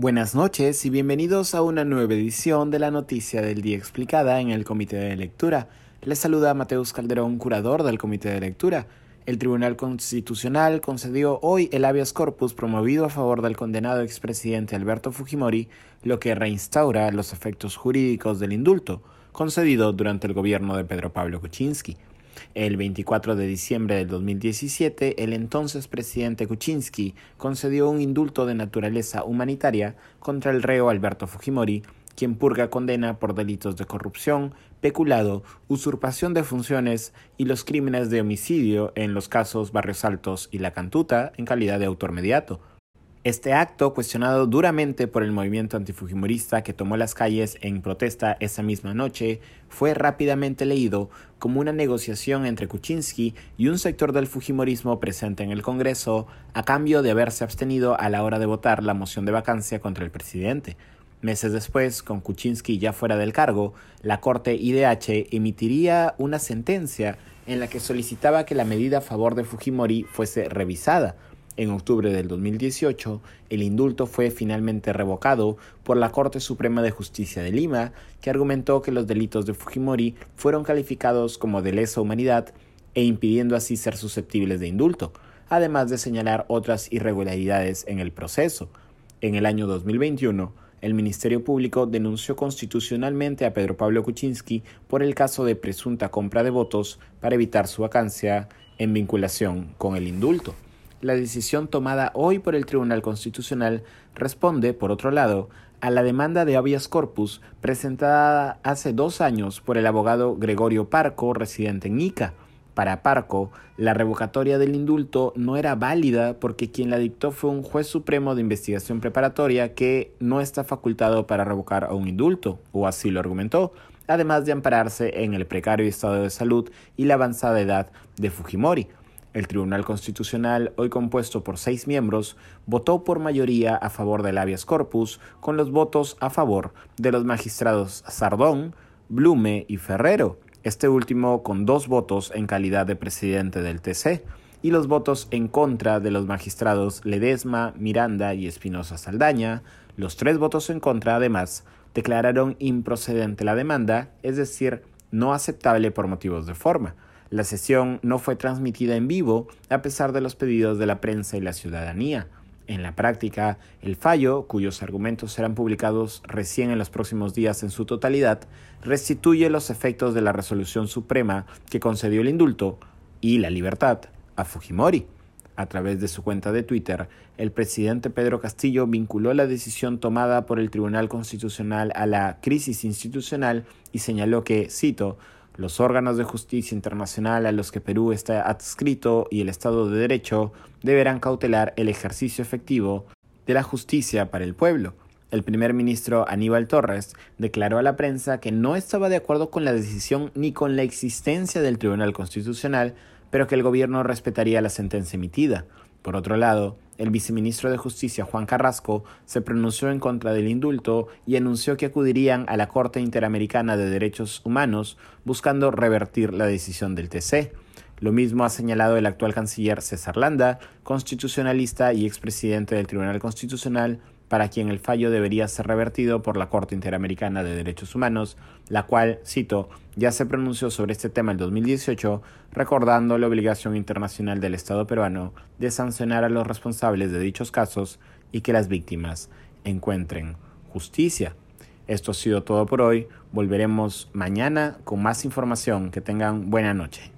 Buenas noches y bienvenidos a una nueva edición de la Noticia del Día Explicada en el Comité de Lectura. Les saluda Mateus Calderón, curador del Comité de Lectura. El Tribunal Constitucional concedió hoy el habeas corpus promovido a favor del condenado expresidente Alberto Fujimori, lo que reinstaura los efectos jurídicos del indulto, concedido durante el gobierno de Pedro Pablo Kuczynski. El 24 de diciembre del 2017, el entonces presidente Kuczynski concedió un indulto de naturaleza humanitaria contra el reo Alberto Fujimori, quien purga condena por delitos de corrupción, peculado, usurpación de funciones y los crímenes de homicidio en los casos Barrios Altos y La Cantuta en calidad de autor mediato. Este acto, cuestionado duramente por el movimiento antifujimorista que tomó las calles en protesta esa misma noche, fue rápidamente leído como una negociación entre Kuczynski y un sector del fujimorismo presente en el Congreso a cambio de haberse abstenido a la hora de votar la moción de vacancia contra el presidente. Meses después, con Kuczynski ya fuera del cargo, la Corte IDH emitiría una sentencia en la que solicitaba que la medida a favor de Fujimori fuese revisada en octubre del 2018, el indulto fue finalmente revocado por la Corte Suprema de Justicia de Lima, que argumentó que los delitos de Fujimori fueron calificados como de lesa humanidad e impidiendo así ser susceptibles de indulto, además de señalar otras irregularidades en el proceso. En el año 2021, el Ministerio Público denunció constitucionalmente a Pedro Pablo Kuczynski por el caso de presunta compra de votos para evitar su vacancia en vinculación con el indulto. La decisión tomada hoy por el Tribunal Constitucional responde, por otro lado, a la demanda de habeas corpus presentada hace dos años por el abogado Gregorio Parco, residente en Ica. Para Parco, la revocatoria del indulto no era válida porque quien la dictó fue un juez supremo de investigación preparatoria que no está facultado para revocar a un indulto, o así lo argumentó, además de ampararse en el precario estado de salud y la avanzada edad de Fujimori. El Tribunal Constitucional, hoy compuesto por seis miembros, votó por mayoría a favor del habeas corpus, con los votos a favor de los magistrados Sardón, Blume y Ferrero, este último con dos votos en calidad de presidente del TC, y los votos en contra de los magistrados Ledesma, Miranda y Espinosa Saldaña. Los tres votos en contra, además, declararon improcedente la demanda, es decir, no aceptable por motivos de forma. La sesión no fue transmitida en vivo a pesar de los pedidos de la prensa y la ciudadanía. En la práctica, el fallo, cuyos argumentos serán publicados recién en los próximos días en su totalidad, restituye los efectos de la resolución suprema que concedió el indulto y la libertad a Fujimori. A través de su cuenta de Twitter, el presidente Pedro Castillo vinculó la decisión tomada por el Tribunal Constitucional a la crisis institucional y señaló que, cito, los órganos de justicia internacional a los que Perú está adscrito y el Estado de Derecho deberán cautelar el ejercicio efectivo de la justicia para el pueblo. El primer ministro Aníbal Torres declaró a la prensa que no estaba de acuerdo con la decisión ni con la existencia del Tribunal Constitucional, pero que el gobierno respetaría la sentencia emitida. Por otro lado, el viceministro de Justicia Juan Carrasco se pronunció en contra del indulto y anunció que acudirían a la Corte Interamericana de Derechos Humanos buscando revertir la decisión del TC. Lo mismo ha señalado el actual canciller César Landa, constitucionalista y expresidente del Tribunal Constitucional, para quien el fallo debería ser revertido por la Corte Interamericana de Derechos Humanos, la cual, cito, ya se pronunció sobre este tema en 2018, recordando la obligación internacional del Estado peruano de sancionar a los responsables de dichos casos y que las víctimas encuentren justicia. Esto ha sido todo por hoy. Volveremos mañana con más información. Que tengan buena noche.